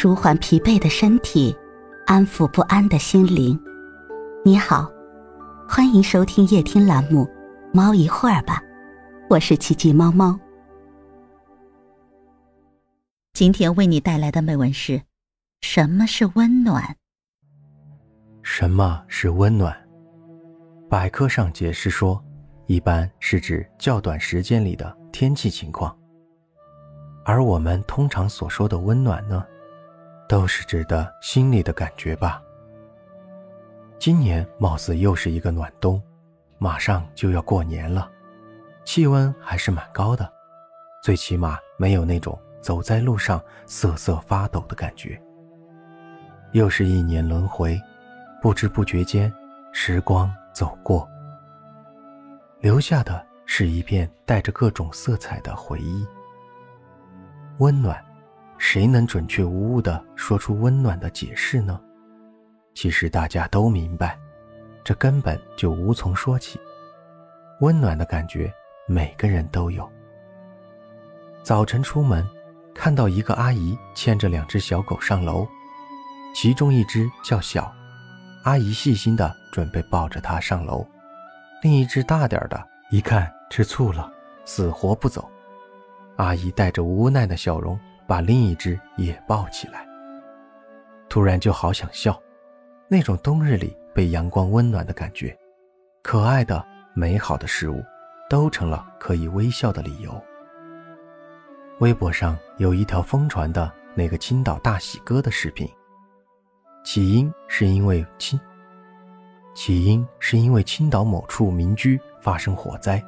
舒缓疲惫的身体，安抚不安的心灵。你好，欢迎收听夜听栏目《猫一会儿吧》，我是奇迹猫猫。今天为你带来的美文是：什么是温暖？什么是温暖？百科上解释说，一般是指较短时间里的天气情况，而我们通常所说的温暖呢？都是指的心里的感觉吧。今年貌似又是一个暖冬，马上就要过年了，气温还是蛮高的，最起码没有那种走在路上瑟瑟发抖的感觉。又是一年轮回，不知不觉间，时光走过，留下的是一片带着各种色彩的回忆。温暖。谁能准确无误地说出温暖的解释呢？其实大家都明白，这根本就无从说起。温暖的感觉，每个人都有。早晨出门，看到一个阿姨牵着两只小狗上楼，其中一只较小，阿姨细心地准备抱着它上楼；另一只大点的，一看吃醋了，死活不走。阿姨带着无奈的笑容。把另一只也抱起来，突然就好想笑，那种冬日里被阳光温暖的感觉，可爱的、美好的事物，都成了可以微笑的理由。微博上有一条疯传的那个青岛大喜哥的视频，起因是因为青，起因是因为青岛某处民居发生火灾，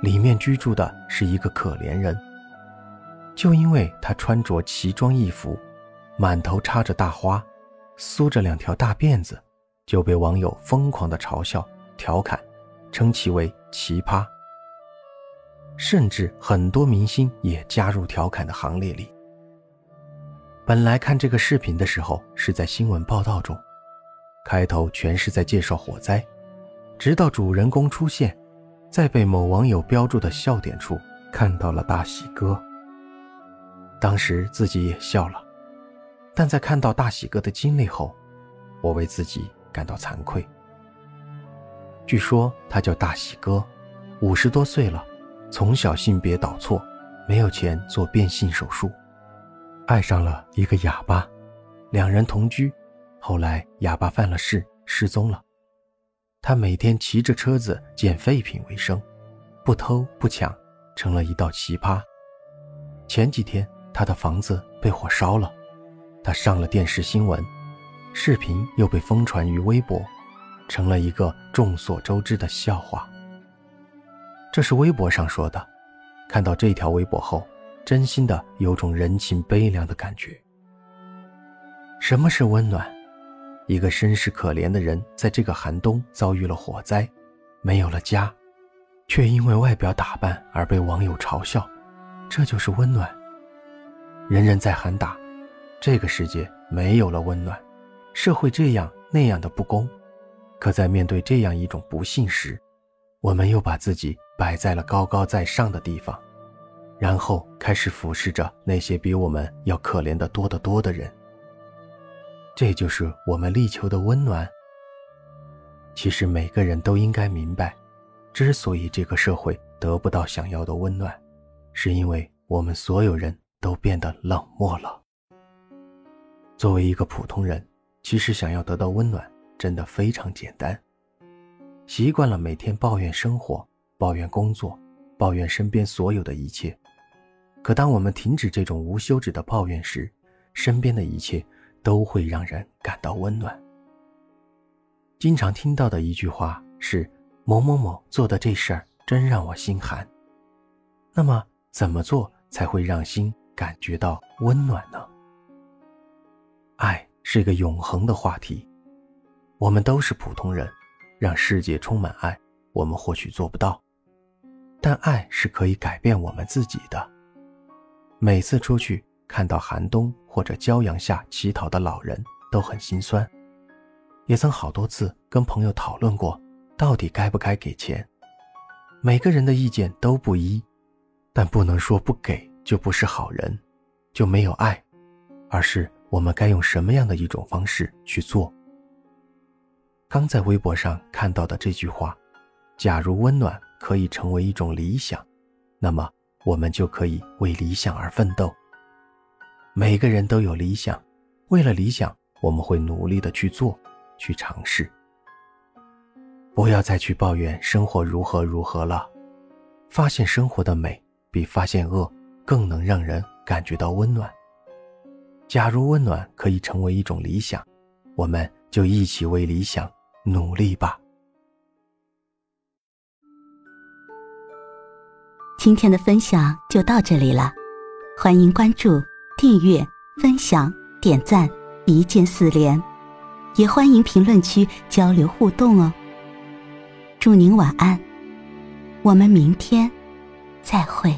里面居住的是一个可怜人。就因为他穿着奇装异服，满头插着大花，梳着两条大辫子，就被网友疯狂的嘲笑、调侃，称其为奇葩。甚至很多明星也加入调侃的行列里。本来看这个视频的时候是在新闻报道中，开头全是在介绍火灾，直到主人公出现，在被某网友标注的笑点处看到了大喜哥。当时自己也笑了，但在看到大喜哥的经历后，我为自己感到惭愧。据说他叫大喜哥，五十多岁了，从小性别倒错，没有钱做变性手术，爱上了一个哑巴，两人同居，后来哑巴犯了事失踪了，他每天骑着车子捡废品为生，不偷不抢，成了一道奇葩。前几天。他的房子被火烧了，他上了电视新闻，视频又被疯传于微博，成了一个众所周知的笑话。这是微博上说的，看到这条微博后，真心的有种人情悲凉的感觉。什么是温暖？一个身世可怜的人，在这个寒冬遭遇了火灾，没有了家，却因为外表打扮而被网友嘲笑，这就是温暖。人人在喊打，这个世界没有了温暖，社会这样那样的不公，可在面对这样一种不幸时，我们又把自己摆在了高高在上的地方，然后开始俯视着那些比我们要可怜的多得多的人。这就是我们力求的温暖。其实每个人都应该明白，之所以这个社会得不到想要的温暖，是因为我们所有人。都变得冷漠了。作为一个普通人，其实想要得到温暖，真的非常简单。习惯了每天抱怨生活、抱怨工作、抱怨身边所有的一切，可当我们停止这种无休止的抱怨时，身边的一切都会让人感到温暖。经常听到的一句话是：“某某某做的这事儿真让我心寒。”那么，怎么做才会让心？感觉到温暖呢。爱是一个永恒的话题，我们都是普通人，让世界充满爱，我们或许做不到，但爱是可以改变我们自己的。每次出去看到寒冬或者骄阳下乞讨的老人，都很心酸，也曾好多次跟朋友讨论过，到底该不该给钱。每个人的意见都不一，但不能说不给。就不是好人，就没有爱，而是我们该用什么样的一种方式去做？刚在微博上看到的这句话：“假如温暖可以成为一种理想，那么我们就可以为理想而奋斗。”每个人都有理想，为了理想，我们会努力的去做，去尝试。不要再去抱怨生活如何如何了，发现生活的美比发现恶更能让人感觉到温暖。假如温暖可以成为一种理想，我们就一起为理想。努力吧！今天的分享就到这里了，欢迎关注、订阅、分享、点赞，一键四连，也欢迎评论区交流互动哦。祝您晚安，我们明天再会。